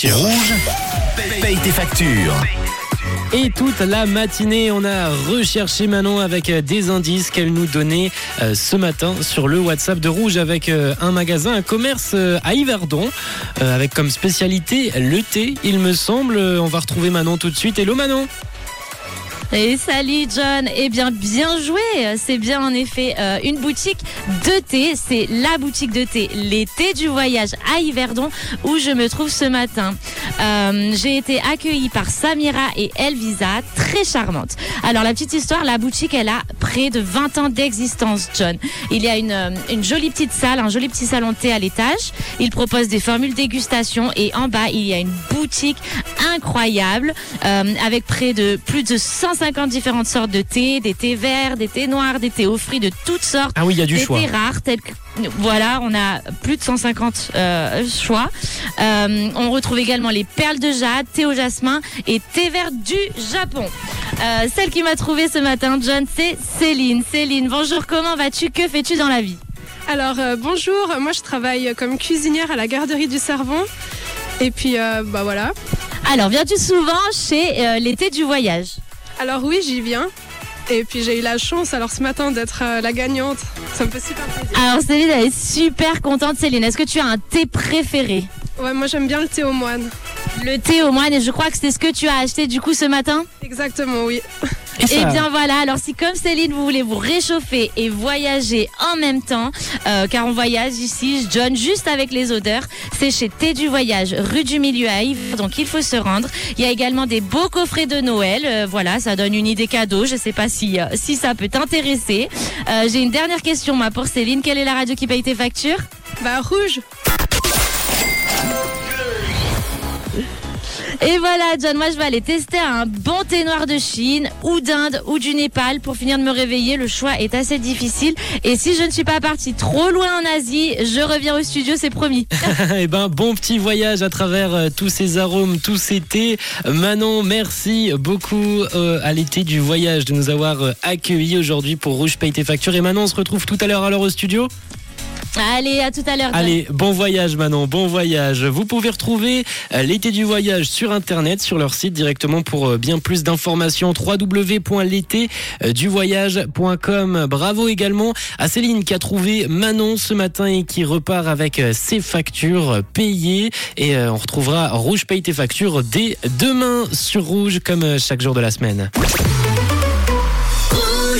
factures. Rouge, paye tes factures. Et toute la matinée, on a recherché Manon avec euh, des indices qu'elle nous donnait euh, ce matin sur le WhatsApp de Rouge avec euh, un magasin, un commerce à Yverdon, avec comme spécialité le thé, il me semble. On va retrouver Manon tout de suite. Hello Manon et salut John, eh bien bien joué, c'est bien en effet euh, une boutique de thé, c'est la boutique de thé, thés du voyage à Yverdon où je me trouve ce matin. Euh, j'ai été accueillie par Samira et Elvisa, très charmantes. Alors la petite histoire, la boutique elle a près de 20 ans d'existence John. Il y a une, euh, une jolie petite salle, un joli petit salon de thé à l'étage. Il propose des formules dégustation et en bas il y a une boutique incroyable avec près de plus de 150 50 différentes sortes de thé, des thés verts, des thés noirs, des thés aux fruits de toutes sortes. Ah oui, il y a du des choix. Des thés rares tels que voilà, on a plus de 150 euh, choix. Euh, on retrouve également les perles de jade, thé au jasmin et thé vert du Japon. Euh, celle qui m'a trouvé ce matin, John, c'est Céline. Céline, bonjour, comment vas-tu? Que fais-tu dans la vie? Alors bonjour, moi je travaille comme cuisinière à la garderie du Cervon. Et puis bah voilà. Alors viens-tu souvent chez l'été du voyage? Alors oui, j'y viens. Et puis j'ai eu la chance alors ce matin d'être euh, la gagnante. Ça me fait super plaisir. Alors Céline, elle est super contente. Céline, est-ce que tu as un thé préféré? Ouais, moi j'aime bien le thé au moine. Le thé au moine, et je crois que c'est ce que tu as acheté du coup ce matin? Exactement, oui. Et, eh bien voilà, alors si comme Céline, vous voulez vous réchauffer et voyager en même temps, euh, car on voyage ici, John, juste avec les odeurs, c'est chez Thé du Voyage, rue du Milieu à Yves, donc il faut se rendre. Il y a également des beaux coffrets de Noël, euh, voilà, ça donne une idée cadeau, je sais pas si, euh, si ça peut t'intéresser. J'ai une dernière question, moi, pour Céline, quelle est la radio qui paye tes factures? Bah rouge Et voilà, John, moi je vais aller tester un bon thé noir de Chine ou d'Inde ou du Népal pour finir de me réveiller. Le choix est assez difficile. Et si je ne suis pas partie trop loin en Asie, je reviens au studio, c'est promis. eh ben, bon petit voyage à travers euh, tous ces arômes, tous ces thés. Manon, merci beaucoup euh, à l'été du voyage de nous avoir euh, accueillis aujourd'hui pour Rouge Paye tes factures. Et Manon, on se retrouve tout à l'heure alors au studio. Allez, à tout à l'heure. Allez, bon voyage Manon, bon voyage. Vous pouvez retrouver euh, l'été du voyage sur internet, sur leur site directement pour euh, bien plus d'informations. www.l'étéduvoyage.com. Bravo également à Céline qui a trouvé Manon ce matin et qui repart avec euh, ses factures payées. Et on retrouvera Rouge Paye tes factures dès demain sur Rouge comme chaque jour de la semaine.